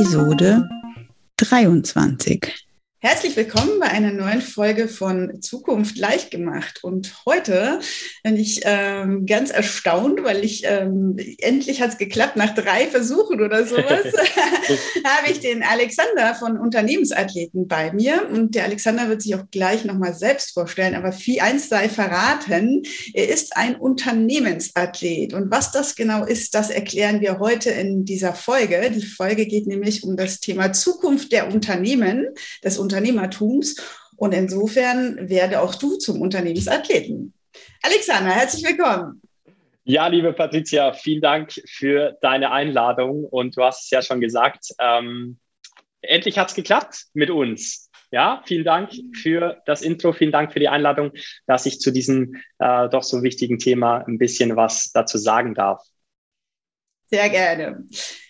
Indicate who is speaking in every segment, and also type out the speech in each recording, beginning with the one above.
Speaker 1: Episode 23. Willkommen bei einer neuen Folge von Zukunft leicht gemacht. Und heute bin ich ähm, ganz erstaunt, weil ich ähm, endlich hat es geklappt nach drei Versuchen oder sowas. habe ich den Alexander von Unternehmensathleten bei mir. Und der Alexander wird sich auch gleich nochmal selbst vorstellen. Aber viel eins sei verraten, er ist ein Unternehmensathlet. Und was das genau ist, das erklären wir heute in dieser Folge. Die Folge geht nämlich um das Thema Zukunft der Unternehmen, des Unternehmertums. Und insofern werde auch du zum Unternehmensathleten. Alexander, herzlich willkommen.
Speaker 2: Ja, liebe Patricia, vielen Dank für deine Einladung. Und du hast es ja schon gesagt, ähm, endlich hat es geklappt mit uns. Ja, vielen Dank für das Intro, vielen Dank für die Einladung, dass ich zu diesem äh, doch so wichtigen Thema ein bisschen was dazu sagen darf.
Speaker 1: Sehr gerne.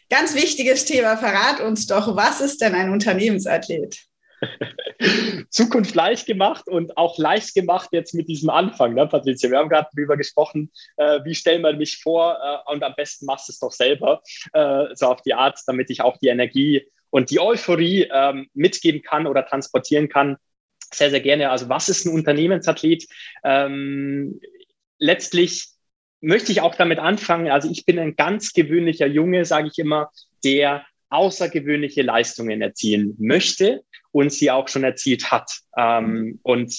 Speaker 1: Ganz wichtiges Thema, verrat uns doch, was ist denn ein Unternehmensathlet?
Speaker 2: Zukunft leicht gemacht und auch leicht gemacht jetzt mit diesem Anfang, ne, Patricia? Wir haben gerade darüber gesprochen, äh, wie stellen wir mich vor äh, und am besten machst du es doch selber, äh, so auf die Art, damit ich auch die Energie und die Euphorie ähm, mitgeben kann oder transportieren kann. Sehr, sehr gerne. Also was ist ein Unternehmensathlet? Ähm, letztlich möchte ich auch damit anfangen. Also ich bin ein ganz gewöhnlicher Junge, sage ich immer, der außergewöhnliche Leistungen erzielen möchte und sie auch schon erzielt hat. Ähm, und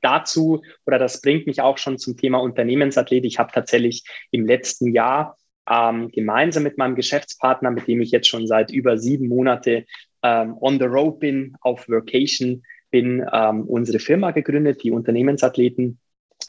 Speaker 2: dazu, oder das bringt mich auch schon zum Thema Unternehmensathlet. Ich habe tatsächlich im letzten Jahr ähm, gemeinsam mit meinem Geschäftspartner, mit dem ich jetzt schon seit über sieben Monate ähm, on the road bin, auf Vacation bin, ähm, unsere Firma gegründet, die Unternehmensathleten.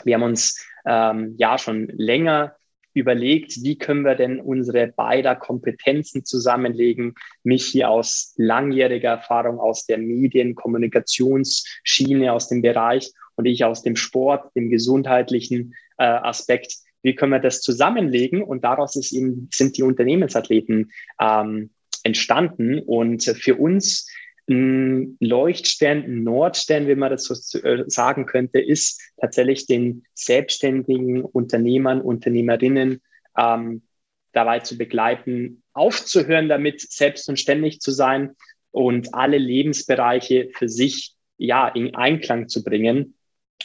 Speaker 2: Wir haben uns ähm, ja schon länger überlegt, wie können wir denn unsere beider Kompetenzen zusammenlegen. Mich hier aus langjähriger Erfahrung aus der Medienkommunikationsschiene, aus dem Bereich und ich aus dem Sport, dem gesundheitlichen äh, Aspekt. Wie können wir das zusammenlegen? Und daraus ist eben, sind die Unternehmensathleten ähm, entstanden. Und für uns Leuchtstern, ein Nordstern, wie man das so äh, sagen könnte, ist tatsächlich den selbstständigen Unternehmern, Unternehmerinnen ähm, dabei zu begleiten, aufzuhören, damit selbst und ständig zu sein und alle Lebensbereiche für sich ja in Einklang zu bringen.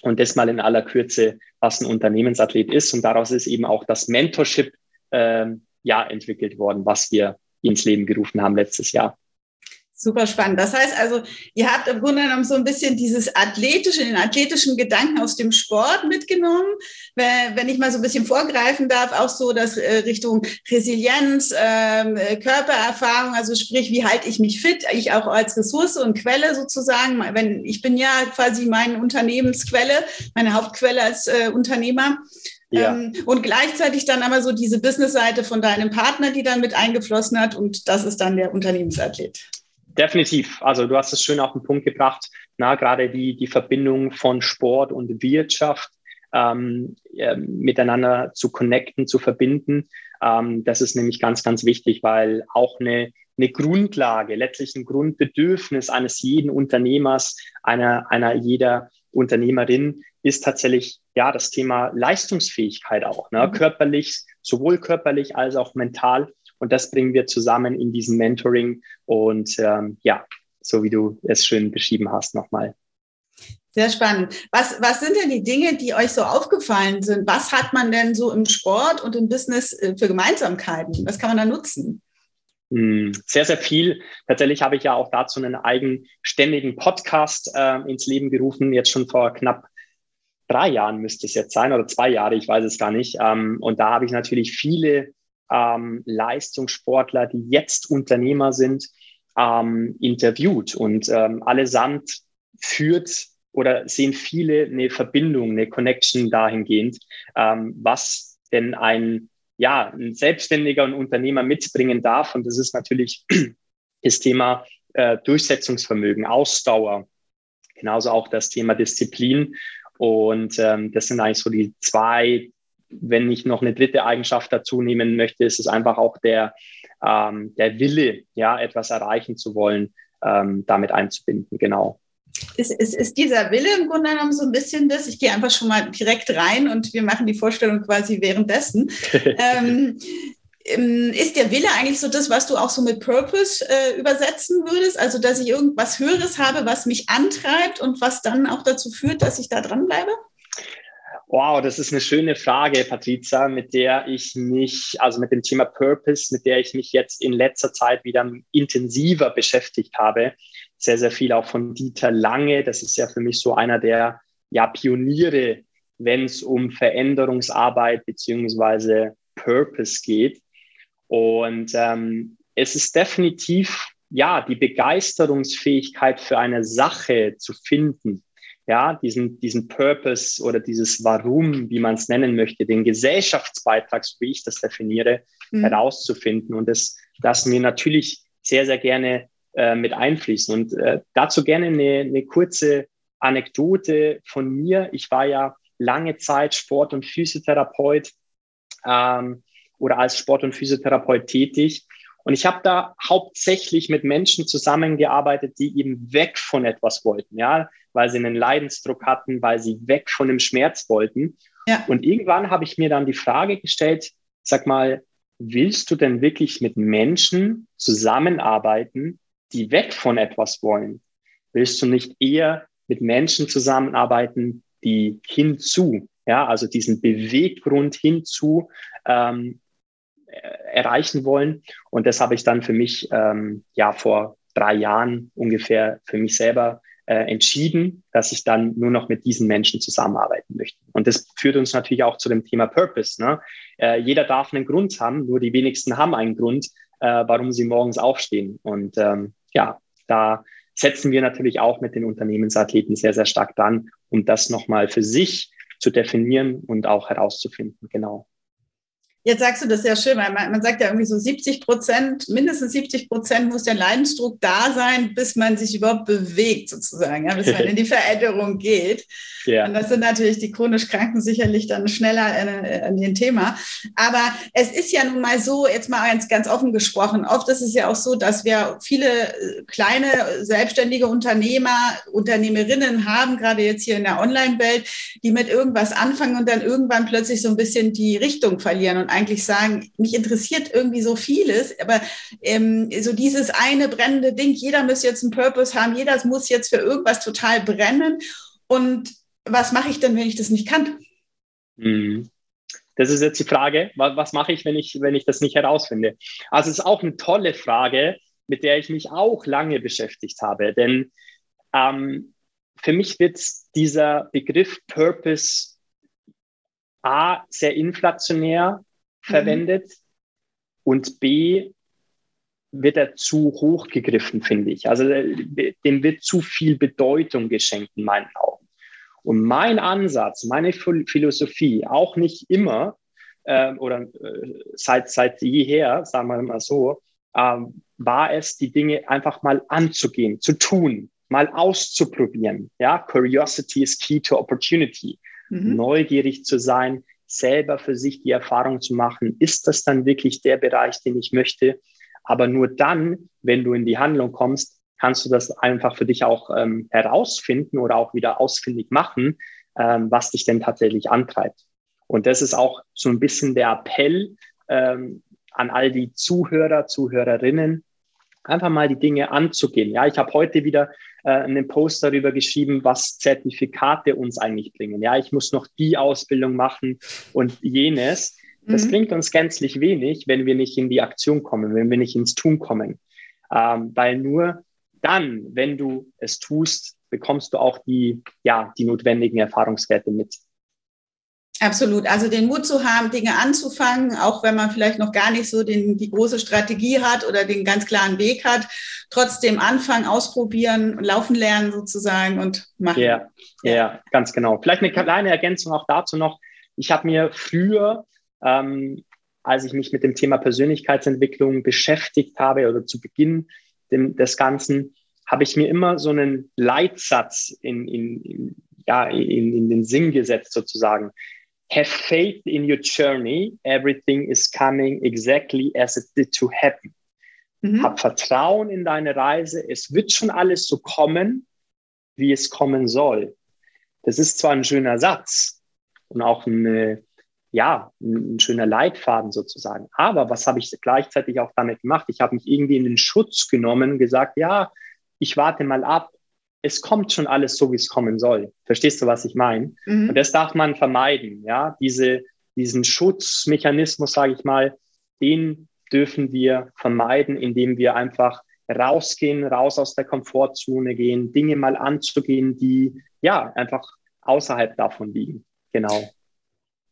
Speaker 2: Und das mal in aller Kürze, was ein Unternehmensathlet ist. Und daraus ist eben auch das Mentorship äh, ja entwickelt worden, was wir ins Leben gerufen haben letztes Jahr.
Speaker 1: Super spannend. Das heißt also, ihr habt im Grunde genommen so ein bisschen dieses athletische, den athletischen Gedanken aus dem Sport mitgenommen. Wenn ich mal so ein bisschen vorgreifen darf, auch so das äh, Richtung Resilienz, ähm, Körpererfahrung, also sprich, wie halte ich mich fit? Ich auch als Ressource und Quelle sozusagen. Wenn ich bin ja quasi meine Unternehmensquelle, meine Hauptquelle als äh, Unternehmer. Ja. Ähm, und gleichzeitig dann aber so diese Businessseite von deinem Partner, die dann mit eingeflossen hat. Und das ist dann der Unternehmensathlet.
Speaker 2: Definitiv. Also du hast es schön auf den Punkt gebracht. Na, gerade die, die Verbindung von Sport und Wirtschaft ähm, äh, miteinander zu connecten, zu verbinden. Ähm, das ist nämlich ganz, ganz wichtig, weil auch eine, eine Grundlage, letztlich ein Grundbedürfnis eines jeden Unternehmers, einer, einer jeder Unternehmerin ist tatsächlich ja das Thema Leistungsfähigkeit auch, ne? Mhm. körperlich, sowohl körperlich als auch mental. Und das bringen wir zusammen in diesem Mentoring. Und ähm, ja, so wie du es schön beschrieben hast, nochmal.
Speaker 1: Sehr spannend. Was, was sind denn die Dinge, die euch so aufgefallen sind? Was hat man denn so im Sport und im Business äh, für Gemeinsamkeiten? Was kann man da nutzen?
Speaker 2: Hm, sehr, sehr viel. Tatsächlich habe ich ja auch dazu einen eigenständigen Podcast äh, ins Leben gerufen, jetzt schon vor knapp drei Jahren müsste es jetzt sein oder zwei Jahre, ich weiß es gar nicht. Ähm, und da habe ich natürlich viele ähm, Leistungssportler, die jetzt Unternehmer sind, ähm, interviewt. Und ähm, allesamt führt oder sehen viele eine Verbindung, eine Connection dahingehend, ähm, was denn ein, ja, ein Selbstständiger und Unternehmer mitbringen darf. Und das ist natürlich das Thema äh, Durchsetzungsvermögen, Ausdauer, genauso auch das Thema Disziplin. Und ähm, das sind eigentlich so die zwei, wenn ich noch eine dritte Eigenschaft dazu nehmen möchte, ist es einfach auch der, ähm, der Wille, ja, etwas erreichen zu wollen, ähm, damit einzubinden, genau.
Speaker 1: Ist, ist, ist dieser Wille im Grunde genommen so ein bisschen das? Ich gehe einfach schon mal direkt rein und wir machen die Vorstellung quasi währenddessen. ähm, ähm, ist der Wille eigentlich so das, was du auch so mit Purpose äh, übersetzen würdest? Also, dass ich irgendwas Höheres habe, was mich antreibt und was dann auch dazu führt, dass ich da dranbleibe?
Speaker 2: Wow, das ist eine schöne Frage, Patrizia, mit der ich mich, also mit dem Thema Purpose, mit der ich mich jetzt in letzter Zeit wieder intensiver beschäftigt habe. Sehr, sehr viel auch von Dieter Lange. Das ist ja für mich so einer der ja, Pioniere, wenn es um Veränderungsarbeit beziehungsweise Purpose geht. Und ähm, es ist definitiv ja die Begeisterungsfähigkeit für eine Sache zu finden ja, diesen, diesen Purpose oder dieses Warum, wie man es nennen möchte, den Gesellschaftsbeitrag, so wie ich das definiere, mhm. herauszufinden. Und das lassen wir natürlich sehr, sehr gerne äh, mit einfließen. Und äh, dazu gerne eine, eine kurze Anekdote von mir. Ich war ja lange Zeit Sport- und Physiotherapeut ähm, oder als Sport- und Physiotherapeut tätig. Und ich habe da hauptsächlich mit Menschen zusammengearbeitet, die eben weg von etwas wollten, ja, weil sie einen Leidensdruck hatten, weil sie weg von dem Schmerz wollten. Ja. Und irgendwann habe ich mir dann die Frage gestellt, sag mal, willst du denn wirklich mit Menschen zusammenarbeiten, die weg von etwas wollen? Willst du nicht eher mit Menschen zusammenarbeiten, die hinzu, ja, also diesen Beweggrund hinzu ähm, erreichen wollen. Und das habe ich dann für mich ähm, ja vor drei Jahren ungefähr für mich selber äh, entschieden, dass ich dann nur noch mit diesen Menschen zusammenarbeiten möchte. Und das führt uns natürlich auch zu dem Thema Purpose. Ne? Äh, jeder darf einen Grund haben, nur die wenigsten haben einen Grund, äh, warum sie morgens aufstehen. Und ähm, ja, da setzen wir natürlich auch mit den Unternehmensathleten sehr, sehr stark dran, um das nochmal für sich zu definieren und auch herauszufinden. Genau.
Speaker 1: Jetzt sagst du das sehr schön, weil man, man, sagt ja irgendwie so 70 Prozent, mindestens 70 Prozent muss der Leidensdruck da sein, bis man sich überhaupt bewegt sozusagen, ja, bis man in die Veränderung geht. Ja. Und das sind natürlich die chronisch Kranken sicherlich dann schneller an den Thema. Aber es ist ja nun mal so, jetzt mal ganz, ganz offen gesprochen, oft ist es ja auch so, dass wir viele äh, kleine selbstständige Unternehmer, Unternehmerinnen haben, gerade jetzt hier in der Online-Welt, die mit irgendwas anfangen und dann irgendwann plötzlich so ein bisschen die Richtung verlieren und eigentlich sagen, mich interessiert irgendwie so vieles, aber ähm, so dieses eine brennende Ding, jeder muss jetzt einen Purpose haben, jeder muss jetzt für irgendwas total brennen. Und was mache ich denn, wenn ich das nicht kann?
Speaker 2: Mhm. Das ist jetzt die Frage, was, mache ich, wenn ich, wenn ich das nicht herausfinde? Also es ist auch eine tolle Frage, mit der ich mich auch lange beschäftigt habe. Denn ähm, für mich wird dieser Begriff Purpose A sehr inflationär Mhm. verwendet und B wird er zu hoch gegriffen, finde ich. Also äh, dem wird zu viel Bedeutung geschenkt in meinen Augen. Und mein Ansatz, meine Philosophie, auch nicht immer äh, oder äh, seit, seit jeher, sagen wir mal so, äh, war es, die Dinge einfach mal anzugehen, zu tun, mal auszuprobieren. Ja, Curiosity is key to opportunity. Mhm. Neugierig zu sein, selber für sich die Erfahrung zu machen, ist das dann wirklich der Bereich, den ich möchte? Aber nur dann, wenn du in die Handlung kommst, kannst du das einfach für dich auch ähm, herausfinden oder auch wieder ausfindig machen, ähm, was dich denn tatsächlich antreibt. Und das ist auch so ein bisschen der Appell ähm, an all die Zuhörer, Zuhörerinnen, einfach mal die Dinge anzugehen. Ja, ich habe heute wieder äh, einen Post darüber geschrieben, was Zertifikate uns eigentlich bringen. Ja, ich muss noch die Ausbildung machen und jenes. Das mhm. bringt uns gänzlich wenig, wenn wir nicht in die Aktion kommen, wenn wir nicht ins Tun kommen. Ähm, weil nur dann, wenn du es tust, bekommst du auch die, ja, die notwendigen Erfahrungswerte mit.
Speaker 1: Absolut. Also den Mut zu haben, Dinge anzufangen, auch wenn man vielleicht noch gar nicht so den, die große Strategie hat oder den ganz klaren Weg hat, trotzdem anfangen, ausprobieren, laufen lernen sozusagen und machen.
Speaker 2: Ja, ja, ja ganz genau. Vielleicht eine kleine Ergänzung auch dazu noch. Ich habe mir früher, ähm, als ich mich mit dem Thema Persönlichkeitsentwicklung beschäftigt habe oder zu Beginn dem, des Ganzen, habe ich mir immer so einen Leitsatz in, in, in ja, in, in den Sinn gesetzt sozusagen have faith in your journey. Everything is coming exactly as it did to happen. Mhm. Hab Vertrauen in deine Reise. Es wird schon alles so kommen, wie es kommen soll. Das ist zwar ein schöner Satz und auch eine, ja, ein schöner Leitfaden sozusagen. Aber was habe ich gleichzeitig auch damit gemacht? Ich habe mich irgendwie in den Schutz genommen, gesagt, ja, ich warte mal ab, es kommt schon alles so, wie es kommen soll. Verstehst du, was ich meine? Mhm. Und das darf man vermeiden. Ja, diese, diesen Schutzmechanismus, sage ich mal, den dürfen wir vermeiden, indem wir einfach rausgehen, raus aus der Komfortzone gehen, Dinge mal anzugehen, die ja einfach außerhalb davon liegen. Genau.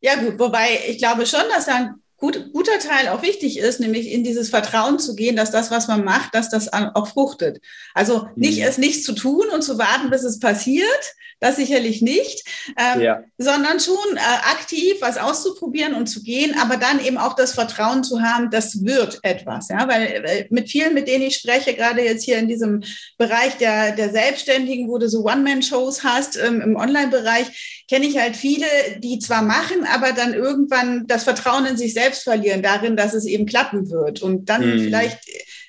Speaker 1: Ja, gut, wobei ich glaube schon, dass da ein gut, guter Teil auch wichtig ist, nämlich in dieses Vertrauen zu gehen, dass das, was man macht, dass das auch fruchtet. Also nicht mhm. es nicht zu tun und zu warten, bis es passiert, das sicherlich nicht, ähm, ja. sondern schon äh, aktiv was auszuprobieren und zu gehen, aber dann eben auch das Vertrauen zu haben, das wird etwas. Ja? Weil äh, mit vielen, mit denen ich spreche, gerade jetzt hier in diesem Bereich der, der Selbstständigen, wo du so One-Man-Shows hast ähm, im Online-Bereich, kenne ich halt viele, die zwar machen, aber dann irgendwann das Vertrauen in sich selbst verlieren, darin, dass es eben klappen wird und dann mhm. vielleicht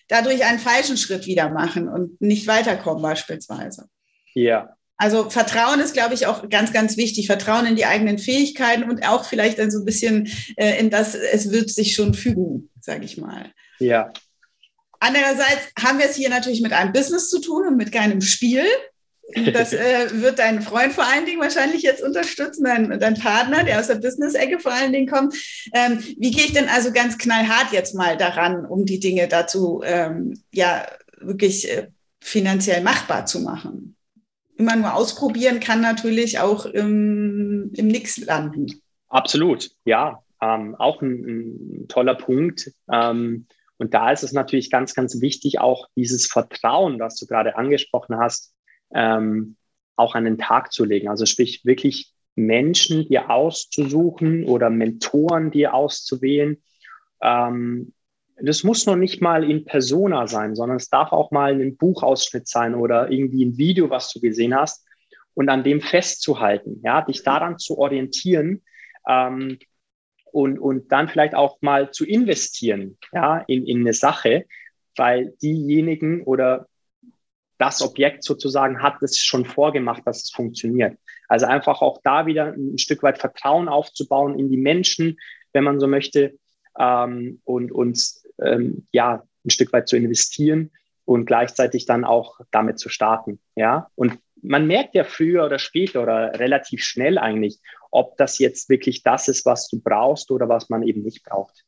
Speaker 1: dadurch einen falschen Schritt wieder machen und nicht weiterkommen beispielsweise.
Speaker 2: Ja,
Speaker 1: also Vertrauen ist, glaube ich, auch ganz, ganz wichtig. Vertrauen in die eigenen Fähigkeiten und auch vielleicht dann so ein bisschen äh, in das, es wird sich schon fügen, sage ich mal.
Speaker 2: Ja.
Speaker 1: Andererseits haben wir es hier natürlich mit einem Business zu tun und mit keinem Spiel. Das äh, wird dein Freund vor allen Dingen wahrscheinlich jetzt unterstützen, dein, dein Partner, der aus der Business-Ecke vor allen Dingen kommt. Ähm, wie gehe ich denn also ganz knallhart jetzt mal daran, um die Dinge dazu ähm, ja wirklich äh, finanziell machbar zu machen? immer nur ausprobieren kann natürlich auch im, im Nix landen.
Speaker 2: Absolut, ja. Ähm, auch ein, ein, toller Punkt. Ähm, und da ist es natürlich ganz, ganz wichtig, auch dieses Vertrauen, das du gerade angesprochen hast, ähm, auch an den Tag zu legen. Also sprich wirklich Menschen dir auszusuchen oder Mentoren dir auszuwählen, ähm, das muss noch nicht mal in Persona sein, sondern es darf auch mal ein Buchausschnitt sein oder irgendwie ein Video, was du gesehen hast und an dem festzuhalten, ja, dich daran zu orientieren ähm, und, und dann vielleicht auch mal zu investieren, ja, in, in eine Sache, weil diejenigen oder das Objekt sozusagen hat es schon vorgemacht, dass es funktioniert. Also einfach auch da wieder ein Stück weit Vertrauen aufzubauen in die Menschen, wenn man so möchte, ähm, und uns ähm, ja, ein Stück weit zu investieren und gleichzeitig dann auch damit zu starten. Ja, und man merkt ja früher oder später oder relativ schnell eigentlich, ob das jetzt wirklich das ist, was du brauchst oder was man eben nicht braucht.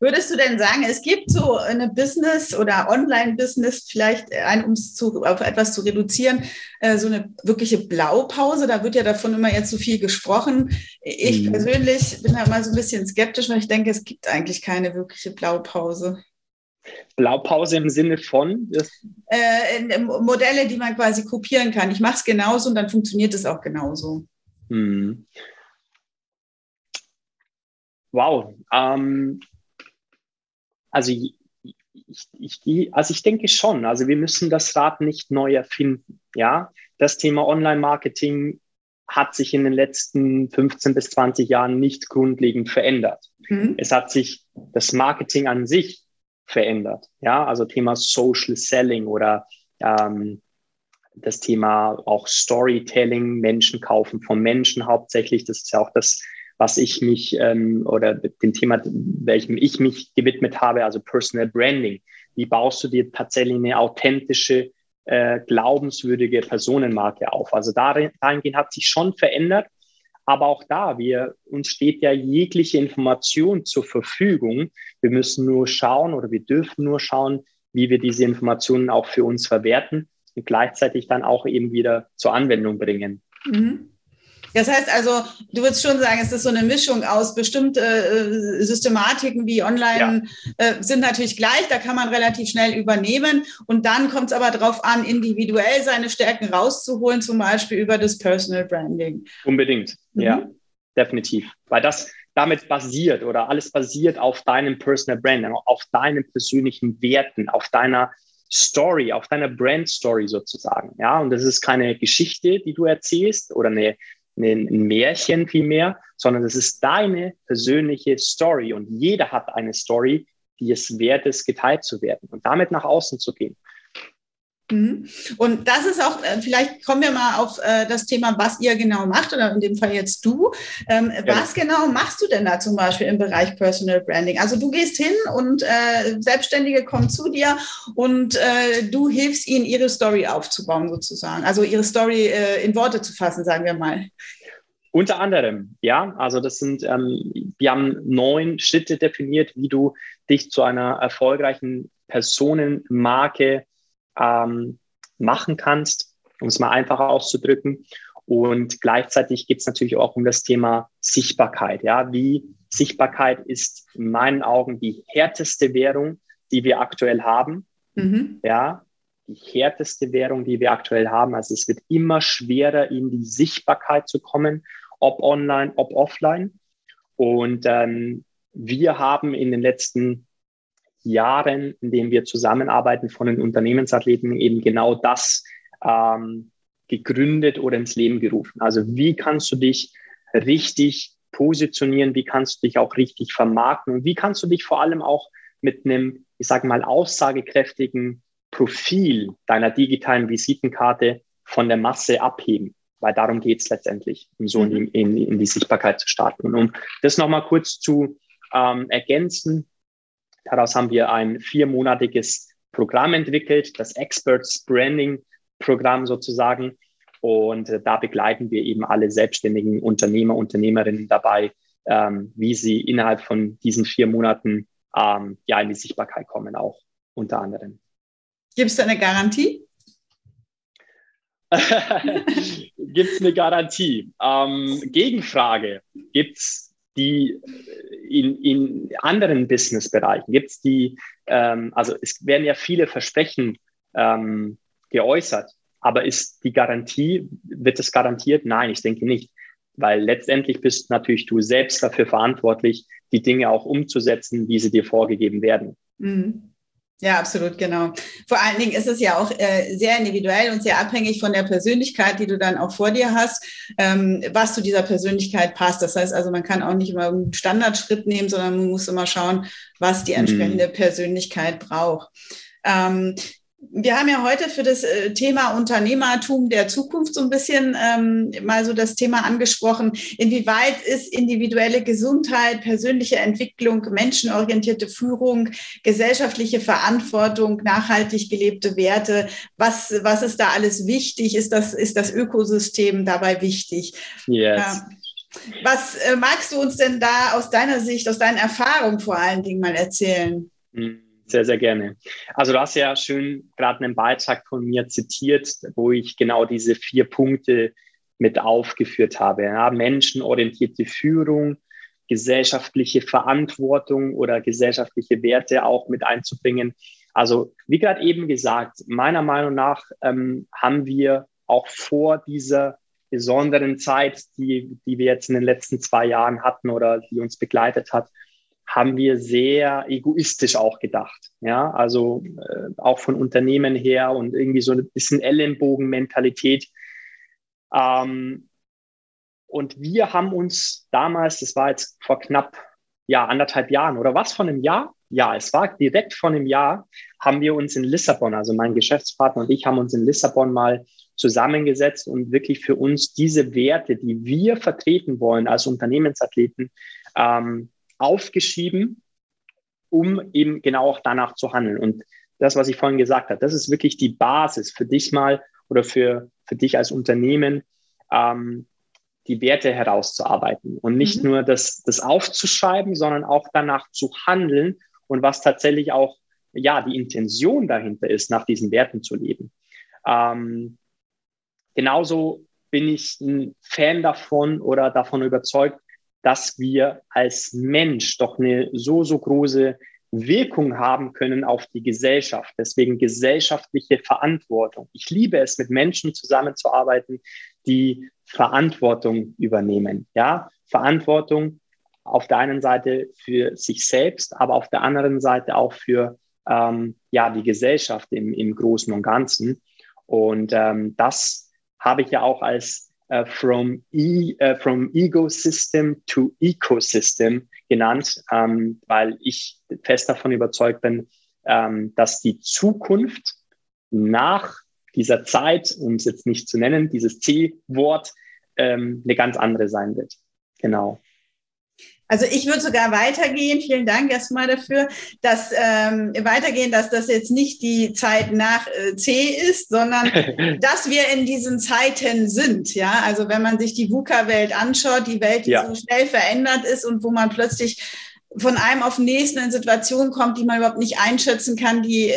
Speaker 1: Würdest du denn sagen, es gibt so eine Business oder Online-Business, vielleicht ein, um es zu, auf etwas zu reduzieren, äh, so eine wirkliche Blaupause? Da wird ja davon immer jetzt so viel gesprochen. Ich mhm. persönlich bin da mal so ein bisschen skeptisch, weil ich denke, es gibt eigentlich keine wirkliche Blaupause.
Speaker 2: Blaupause im Sinne von?
Speaker 1: Äh, Modelle, die man quasi kopieren kann. Ich mache es genauso und dann funktioniert es auch genauso. Mhm.
Speaker 2: Wow. Ähm, also ich, ich, also ich denke schon, also wir müssen das Rad nicht neu erfinden. Ja, das Thema Online-Marketing hat sich in den letzten 15 bis 20 Jahren nicht grundlegend verändert. Mhm. Es hat sich das Marketing an sich verändert. Ja, also Thema Social Selling oder ähm, das Thema auch Storytelling, Menschen kaufen von Menschen hauptsächlich. Das ist ja auch das was ich mich ähm, oder dem Thema, welchem ich mich gewidmet habe, also Personal Branding. Wie baust du dir tatsächlich eine authentische, äh, glaubenswürdige Personenmarke auf? Also dahingehend hat sich schon verändert, Aber auch da, wir, uns steht ja jegliche Information zur Verfügung. Wir müssen nur schauen oder wir dürfen nur schauen, wie wir diese Informationen auch für uns verwerten und gleichzeitig dann auch eben wieder zur Anwendung bringen. Mhm.
Speaker 1: Das heißt also, du würdest schon sagen, es ist so eine Mischung aus bestimmte äh, Systematiken wie online ja. äh, sind natürlich gleich, da kann man relativ schnell übernehmen und dann kommt es aber darauf an, individuell seine Stärken rauszuholen, zum Beispiel über das Personal Branding.
Speaker 2: Unbedingt, mhm. ja, definitiv, weil das damit basiert oder alles basiert auf deinem Personal Branding, auf deinen persönlichen Werten, auf deiner Story, auf deiner Brand Story sozusagen. Ja, und das ist keine Geschichte, die du erzählst oder eine ein Märchen vielmehr, sondern es ist deine persönliche Story und jeder hat eine Story, die es wert ist, geteilt zu werden und damit nach außen zu gehen.
Speaker 1: Mhm. Und das ist auch, äh, vielleicht kommen wir mal auf äh, das Thema, was ihr genau macht, oder in dem Fall jetzt du. Ähm, ja. Was genau machst du denn da zum Beispiel im Bereich Personal Branding? Also du gehst hin und äh, Selbstständige kommen zu dir und du hilfst ihnen, ihre Story aufzubauen sozusagen. Also ihre Story in Worte zu fassen, sagen wir mal.
Speaker 2: Unter anderem, ja. Also das sind, ähm, wir haben neun Schritte definiert, wie du dich zu einer erfolgreichen Personenmarke ähm, machen kannst, um es mal einfacher auszudrücken. Und gleichzeitig geht es natürlich auch um das Thema Sichtbarkeit. Ja, wie Sichtbarkeit ist in meinen Augen die härteste Währung, die wir aktuell haben. Mhm. Ja, die härteste Währung, die wir aktuell haben. Also es wird immer schwerer, in die Sichtbarkeit zu kommen, ob online, ob offline. Und ähm, wir haben in den letzten Jahren, in denen wir zusammenarbeiten von den Unternehmensathleten, eben genau das ähm, gegründet oder ins Leben gerufen. Also wie kannst du dich richtig positionieren, wie kannst du dich auch richtig vermarkten und wie kannst du dich vor allem auch mit einem, ich sage mal, aussagekräftigen Profil deiner digitalen Visitenkarte von der Masse abheben. Weil darum geht es letztendlich, um so mhm. in, in, in, die Sichtbarkeit zu starten. Und um das nochmal kurz zu ähm, ergänzen, Daraus haben wir ein viermonatiges Programm entwickelt, das Experts Branding Programm sozusagen. Und äh, da begleiten wir eben alle selbstständigen Unternehmer, Unternehmerinnen dabei, ähm, wie sie innerhalb von diesen vier Monaten ähm, ja in die Sichtbarkeit kommen, auch unter anderem.
Speaker 1: Gibt es eine Garantie?
Speaker 2: gibt es eine Garantie? Ähm, Gegenfrage, gibt es die in, in anderen Businessbereichen gibt es die, ähm, also es werden ja viele Versprechen ähm, geäußert, aber ist die Garantie, wird es garantiert? Nein, ich denke nicht, weil letztendlich bist natürlich du selbst dafür verantwortlich, die Dinge auch umzusetzen, wie sie dir vorgegeben werden.
Speaker 1: Mhm. Ja, absolut, genau. Vor allen Dingen ist es ja auch äh, sehr individuell und sehr abhängig von der Persönlichkeit, die du dann auch vor dir hast, ähm, was zu dieser Persönlichkeit passt. Das heißt also, man kann auch nicht immer einen Standardschritt nehmen, sondern man muss immer schauen, was die mhm. entsprechende mhm. Persönlichkeit braucht. Ähm, wir haben ja heute für das äh, Thema Unternehmertum der Zukunft so ein bisschen ähm, mal so das Thema angesprochen. Inwieweit ist individuelle Gesundheit, persönliche Entwicklung, menschenorientierte Führung, gesellschaftliche Verantwortung, nachhaltig gelebte Werte, was, was ist da alles wichtig? Ist das, ist das Ökosystem dabei wichtig?
Speaker 2: Yes.
Speaker 1: was äh, magst du uns denn da aus deiner Sicht, aus deinen Erfahrungen vor allen Dingen mal erzählen?
Speaker 2: Mhm. Sehr, sehr gerne. Also du hast ja schön gerade einen Beitrag von mir zitiert, wo ich genau diese vier Punkte mit aufgeführt habe. Ja, menschenorientierte Führung, gesellschaftliche Verantwortung oder gesellschaftliche Werte auch mit einzubringen. Also wie gerade eben gesagt, meiner Meinung nach ähm, haben wir auch vor dieser besonderen Zeit, die, die wir jetzt in den letzten zwei Jahren hatten oder die uns begleitet hat, haben wir sehr egoistisch auch gedacht. Ja, also äh, auch von Unternehmen her und irgendwie so ein bisschen Ellenbogenmentalität. Ähm, und wir haben uns damals, das war jetzt vor knapp ja, anderthalb Jahren oder was von einem Jahr? Ja, es war direkt von einem Jahr, haben wir uns in Lissabon, also mein Geschäftspartner und ich haben uns in Lissabon mal zusammengesetzt und wirklich für uns diese Werte, die wir vertreten wollen als Unternehmensathleten, ähm, aufgeschrieben, um eben genau auch danach zu handeln. Und das, was ich vorhin gesagt habe, das ist wirklich die Basis für dich mal oder für, für dich als Unternehmen, ähm, die Werte herauszuarbeiten und nicht mhm. nur das, das aufzuschreiben, sondern auch danach zu handeln und was tatsächlich auch ja die Intention dahinter ist, nach diesen Werten zu leben. Ähm, genauso bin ich ein Fan davon oder davon überzeugt, dass wir als Mensch doch eine so, so große Wirkung haben können auf die Gesellschaft. Deswegen gesellschaftliche Verantwortung. Ich liebe es, mit Menschen zusammenzuarbeiten, die Verantwortung übernehmen. Ja, Verantwortung auf der einen Seite für sich selbst, aber auf der anderen Seite auch für ähm, ja, die Gesellschaft im, im Großen und Ganzen. Und ähm, das habe ich ja auch als uh, from, e, uh, from Ecosystem to Ecosystem genannt, ähm, weil ich fest davon überzeugt bin, ähm, dass die Zukunft nach dieser Zeit, um es jetzt nicht zu nennen, dieses C-Wort, ähm, eine ganz andere sein wird. Genau.
Speaker 1: Also ich würde sogar weitergehen, vielen Dank erstmal dafür, dass ähm, weitergehen, dass das jetzt nicht die Zeit nach äh, C ist, sondern dass wir in diesen Zeiten sind. Ja, also wenn man sich die VUCA-Welt anschaut, die Welt, die ja. so schnell verändert ist und wo man plötzlich von einem auf den nächsten in Situationen kommt, die man überhaupt nicht einschätzen kann, die, äh,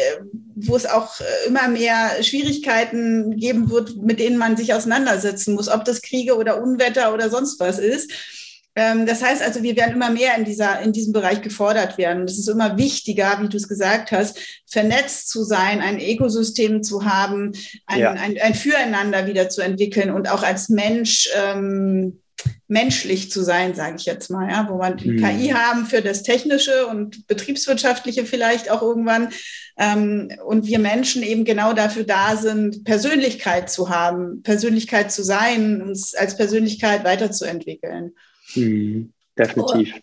Speaker 1: wo es auch äh, immer mehr Schwierigkeiten geben wird, mit denen man sich auseinandersetzen muss, ob das Kriege oder Unwetter oder sonst was ist. Ähm, das heißt also, wir werden immer mehr in, dieser, in diesem Bereich gefordert werden. Es ist immer wichtiger, wie du es gesagt hast, vernetzt zu sein, ein Ökosystem zu haben, ein, ja. ein, ein Füreinander wieder zu entwickeln und auch als Mensch ähm, menschlich zu sein, sage ich jetzt mal, ja, wo man die mhm. KI haben für das Technische und Betriebswirtschaftliche vielleicht auch irgendwann. Ähm, und wir Menschen eben genau dafür da sind, Persönlichkeit zu haben, Persönlichkeit zu sein, uns als Persönlichkeit weiterzuentwickeln.
Speaker 2: Mhm, definitiv.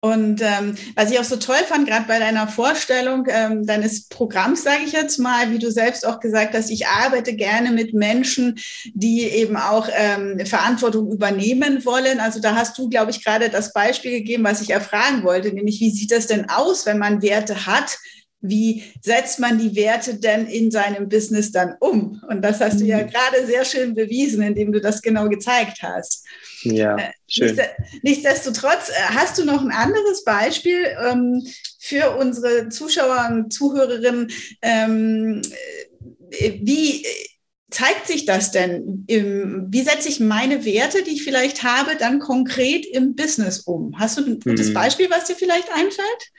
Speaker 1: Und ähm, was ich auch so toll fand, gerade bei deiner Vorstellung ähm, deines Programms, sage ich jetzt mal, wie du selbst auch gesagt hast, ich arbeite gerne mit Menschen, die eben auch ähm, Verantwortung übernehmen wollen. Also da hast du, glaube ich, gerade das Beispiel gegeben, was ich erfragen wollte, nämlich wie sieht das denn aus, wenn man Werte hat, wie setzt man die Werte denn in seinem Business dann um? Und das hast du ja mhm. gerade sehr schön bewiesen, indem du das genau gezeigt hast.
Speaker 2: Ja, äh, schön.
Speaker 1: Nichtsdestotrotz, äh, hast du noch ein anderes Beispiel ähm, für unsere Zuschauer und Zuhörerinnen? Ähm, äh, wie zeigt sich das denn? wie setze ich meine Werte, die ich vielleicht habe, dann konkret im Business um? Hast du ein gutes hm. Beispiel, was dir vielleicht einfällt?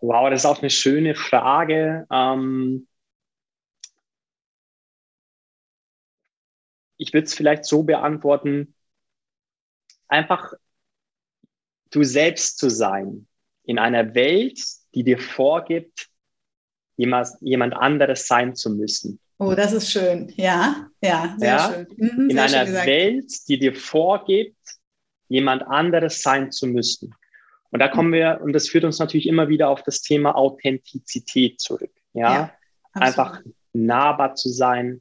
Speaker 2: Wow, das ist auch eine schöne Frage. Ähm, ich würde es vielleicht so beantworten, einfach du selbst zu sein in einer Welt, die dir vorgibt, jemand, anderes sein zu müssen.
Speaker 1: Oh, das ist schön. Ja, ja,
Speaker 2: sehr ja? schön. Mhm, in sehr einer schön Welt, die dir vorgibt, jemand anderes sein zu müssen. Und da kommen wir, und das führt uns natürlich immer wieder auf das Thema Authentizität zurück. Ja, ja einfach nahbar zu sein,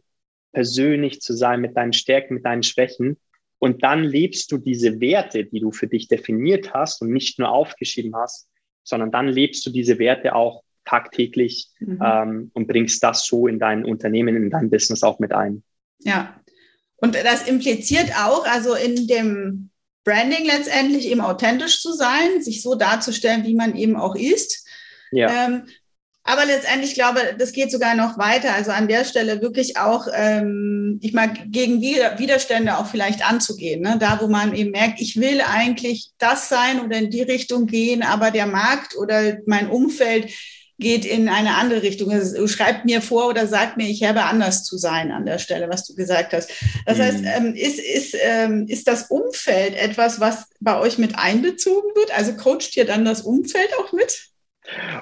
Speaker 2: persönlich zu sein mit deinen Stärken, mit deinen Schwächen. Und dann lebst du diese Werte, die du für dich definiert hast und nicht nur aufgeschrieben hast, sondern dann lebst du diese Werte auch tagtäglich mhm. ähm, und bringst das so in dein Unternehmen, in dein Business auch mit ein.
Speaker 1: Ja. Und das impliziert auch, also in dem Branding letztendlich eben authentisch zu sein, sich so darzustellen, wie man eben auch ist. Ja. Ähm, aber letztendlich glaube, das geht sogar noch weiter. Also an der Stelle wirklich auch, ähm, ich mag gegen Widerstände auch vielleicht anzugehen. Ne? Da, wo man eben merkt, ich will eigentlich das sein oder in die Richtung gehen, aber der Markt oder mein Umfeld geht in eine andere Richtung. Also schreibt mir vor oder sagt mir, ich habe anders zu sein an der Stelle, was du gesagt hast. Das mhm. heißt, ähm, ist, ist, ähm, ist das Umfeld etwas, was bei euch mit einbezogen wird? Also coacht ihr dann das Umfeld auch mit?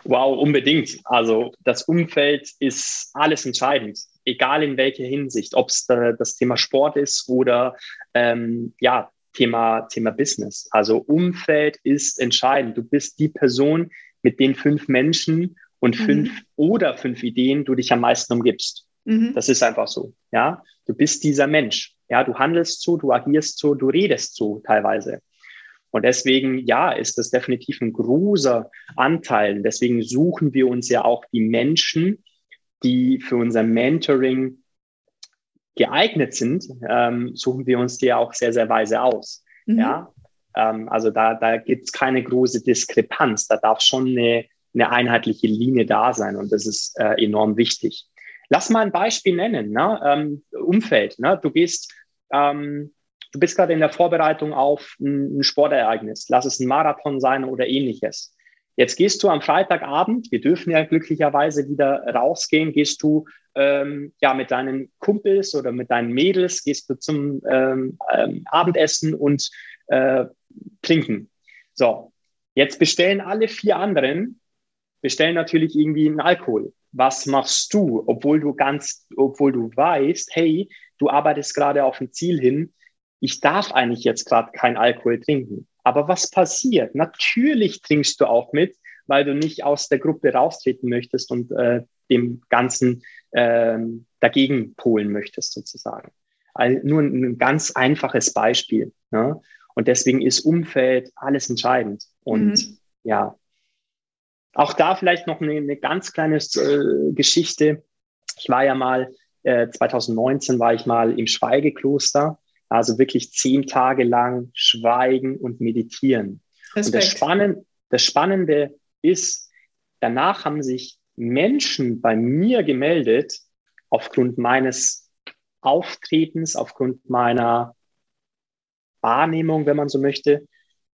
Speaker 2: Wow, unbedingt. Also das Umfeld ist alles entscheidend, egal in welcher Hinsicht, ob es das Thema Sport ist oder ähm, ja, Thema, Thema Business. Also Umfeld ist entscheidend. Du bist die Person mit den fünf Menschen und mhm. fünf oder fünf Ideen du dich am meisten umgibst. Mhm. Das ist einfach so. Ja, du bist dieser Mensch. Ja, du handelst so, du agierst so, du redest so teilweise. Und deswegen, ja, ist das definitiv ein großer Anteil. Deswegen suchen wir uns ja auch die Menschen, die für unser Mentoring geeignet sind, ähm, suchen wir uns die auch sehr, sehr weise aus. Mhm. Ja, ähm, also da, da gibt es keine große Diskrepanz. Da darf schon eine, eine einheitliche Linie da sein und das ist äh, enorm wichtig. Lass mal ein Beispiel nennen. Ne? Ähm, Umfeld. Ne? Du gehst, ähm, du bist gerade in der Vorbereitung auf ein, ein Sportereignis. Lass es ein Marathon sein oder ähnliches. Jetzt gehst du am Freitagabend, wir dürfen ja glücklicherweise wieder rausgehen, gehst du ähm, ja mit deinen Kumpels oder mit deinen Mädels, gehst du zum ähm, ähm, Abendessen und äh, trinken. So, jetzt bestellen alle vier anderen, bestellen natürlich irgendwie einen Alkohol. Was machst du, obwohl du ganz, obwohl du weißt, hey, du arbeitest gerade auf ein Ziel hin, ich darf eigentlich jetzt gerade kein Alkohol trinken. Aber was passiert? Natürlich trinkst du auch mit, weil du nicht aus der Gruppe raustreten möchtest und äh, dem Ganzen äh, dagegen polen möchtest, sozusagen. Also nur ein, ein ganz einfaches Beispiel. Ne? Und deswegen ist Umfeld alles entscheidend. Und mhm. ja, auch da vielleicht noch eine, eine ganz kleine äh, Geschichte. Ich war ja mal, äh, 2019 war ich mal im Schweigekloster, also wirklich zehn Tage lang schweigen und meditieren. Respekt. Und das, Spannen, das Spannende ist, danach haben sich Menschen bei mir gemeldet, aufgrund meines Auftretens, aufgrund meiner Wahrnehmung, wenn man so möchte.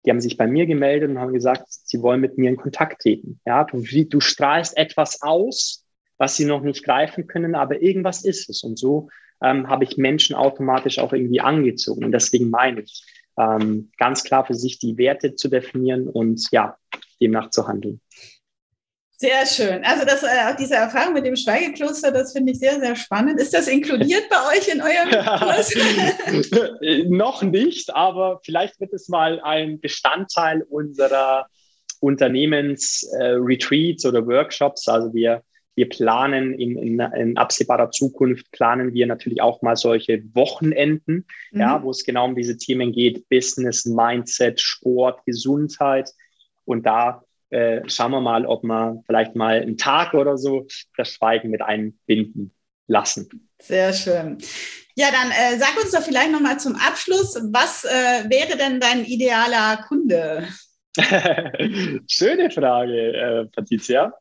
Speaker 2: Die haben sich bei mir gemeldet und haben gesagt, sie wollen mit mir in Kontakt treten. Ja, du, du strahlst etwas aus, was sie noch nicht greifen können, aber irgendwas ist es. Und so ähm, habe ich Menschen automatisch auch irgendwie angezogen. Und deswegen meine ich, ähm, ganz klar für sich die Werte zu definieren und ja, demnach zu handeln.
Speaker 1: Sehr schön. Also das, äh, diese Erfahrung mit dem Schweigekloster, das finde ich sehr, sehr spannend. Ist das inkludiert bei euch in eurem Kurs?
Speaker 2: Noch nicht, aber vielleicht wird es mal ein Bestandteil unserer Unternehmensretreats äh, oder Workshops. Also wir, wir planen in, in, in, absehbarer Zukunft, planen wir natürlich auch mal solche Wochenenden, mhm. ja, wo es genau um diese Themen geht, Business, Mindset, Sport, Gesundheit. Und da äh, schauen wir mal, ob wir vielleicht mal einen Tag oder so das Schweigen mit einbinden lassen.
Speaker 1: Sehr schön. Ja, dann äh, sag uns doch vielleicht nochmal zum Abschluss, was äh, wäre denn dein idealer Kunde?
Speaker 2: Schöne Frage, äh, Patricia.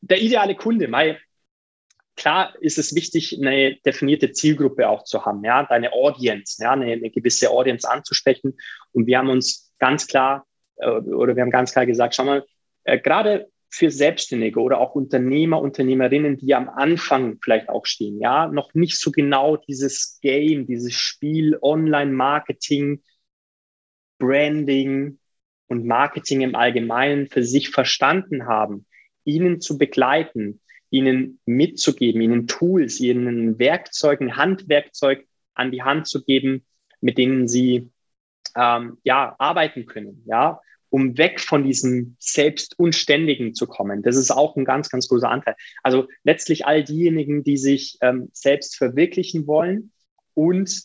Speaker 2: Der ideale Kunde, Mai, klar ist es wichtig, eine definierte Zielgruppe auch zu haben, ja, deine Audience, ja, eine, eine gewisse Audience anzusprechen. Und wir haben uns ganz klar, äh, oder wir haben ganz klar gesagt, schau mal, äh, gerade für Selbstständige oder auch Unternehmer, Unternehmerinnen, die am Anfang vielleicht auch stehen, ja, noch nicht so genau dieses Game, dieses Spiel, Online-Marketing, Branding und Marketing im Allgemeinen für sich verstanden haben, ihnen zu begleiten, ihnen mitzugeben, ihnen Tools, ihnen Werkzeugen, Handwerkzeug an die Hand zu geben, mit denen sie ähm, ja arbeiten können, ja, um weg von diesem Selbstunständigen zu kommen. Das ist auch ein ganz, ganz großer Anteil. Also letztlich all diejenigen, die sich ähm, selbst verwirklichen wollen und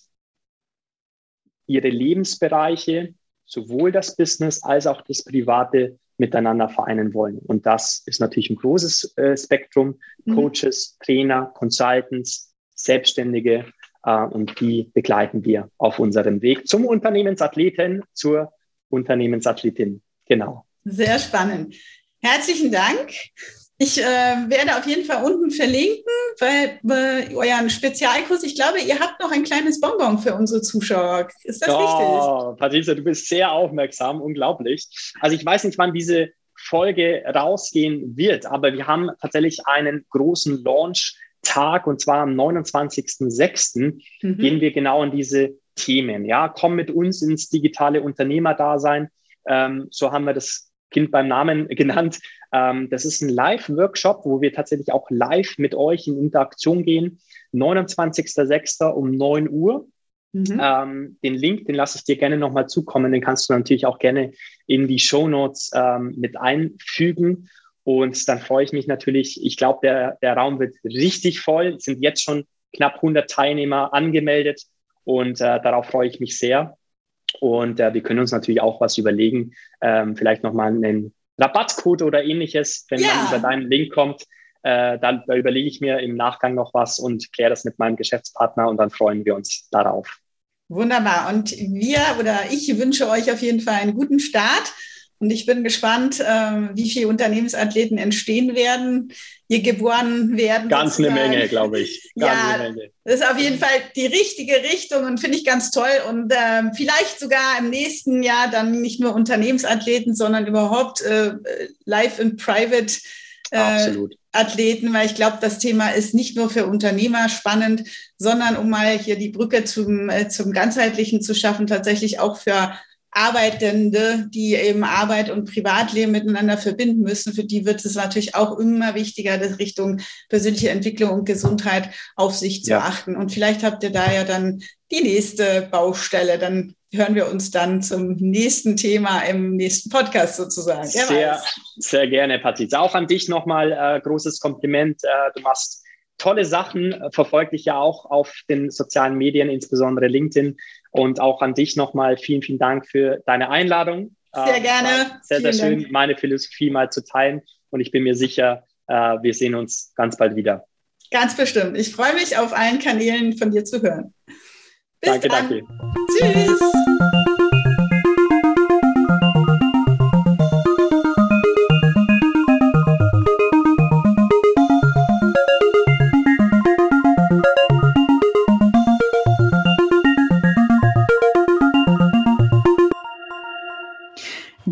Speaker 2: ihre Lebensbereiche, sowohl das Business als auch das Private, miteinander vereinen wollen. Und das ist natürlich ein großes äh, Spektrum. Mhm. Coaches, Trainer, Consultants, Selbstständige. Äh, und die begleiten wir auf unserem Weg zum Unternehmensathleten, zur Unternehmensathletin. Genau.
Speaker 1: Sehr spannend. Herzlichen Dank. Ich äh, werde auf jeden Fall unten verlinken, weil äh, euren Spezialkurs, ich glaube, ihr habt noch ein kleines Bonbon für unsere Zuschauer. Ist das oh, richtig?
Speaker 2: Patricia, du bist sehr aufmerksam, unglaublich. Also ich weiß nicht, wann diese Folge rausgehen wird, aber wir haben tatsächlich einen großen Launch-Tag und zwar am 29.06. Mhm. gehen wir genau in diese Themen. Ja, komm mit uns ins digitale Unternehmerdasein. Ähm, so haben wir das Kind beim Namen genannt. Ähm, das ist ein Live-Workshop, wo wir tatsächlich auch live mit euch in Interaktion gehen. 29.06. um 9 Uhr. Mhm. Ähm, den Link, den lasse ich dir gerne nochmal zukommen. Den kannst du natürlich auch gerne in die Show Notes ähm, mit einfügen. Und dann freue ich mich natürlich. Ich glaube, der, der Raum wird richtig voll. Es sind jetzt schon knapp 100 Teilnehmer angemeldet. Und äh, darauf freue ich mich sehr. Und äh, wir können uns natürlich auch was überlegen, ähm, vielleicht nochmal einen Rabattcode oder ähnliches, wenn ja. man über deinen Link kommt, Äh, dann da überlege ich mir im Nachgang noch was und kläre das mit meinem Geschäftspartner und dann freuen wir uns darauf.
Speaker 1: Wunderbar. Und wir oder ich wünsche euch auf jeden Fall einen guten Start. Und ich bin gespannt, äh, wie viele Unternehmensathleten entstehen werden, hier geboren werden.
Speaker 2: Ganz sozusagen. eine Menge, glaube ich.
Speaker 1: Ganz ja, das ist auf jeden Fall die richtige Richtung und finde ich ganz toll. Und äh, vielleicht sogar im nächsten Jahr dann nicht nur Unternehmensathleten, sondern überhaupt äh, live and private äh, Athleten, weil ich glaube, das Thema ist nicht nur für Unternehmer spannend, sondern um mal hier die Brücke zum, äh, zum ganzheitlichen zu schaffen, tatsächlich auch für Arbeitende, die eben Arbeit und Privatleben miteinander verbinden müssen, für die wird es natürlich auch immer wichtiger, das Richtung persönliche Entwicklung und Gesundheit auf sich zu ja. achten. Und vielleicht habt ihr da ja dann die nächste Baustelle. Dann hören wir uns dann zum nächsten Thema im nächsten Podcast sozusagen.
Speaker 2: Sehr, sehr gerne, Patrizia. Auch an dich nochmal äh, großes Kompliment. Äh, du machst tolle Sachen, verfolge dich ja auch auf den sozialen Medien, insbesondere LinkedIn. Und auch an dich nochmal vielen, vielen Dank für deine Einladung.
Speaker 1: Sehr gerne.
Speaker 2: Sehr, sehr schön, Dank. meine Philosophie mal zu teilen. Und ich bin mir sicher, äh, wir sehen uns ganz bald wieder.
Speaker 1: Ganz bestimmt. Ich freue mich auf allen Kanälen von dir zu hören.
Speaker 2: Bis danke, dann. danke.
Speaker 1: Tschüss.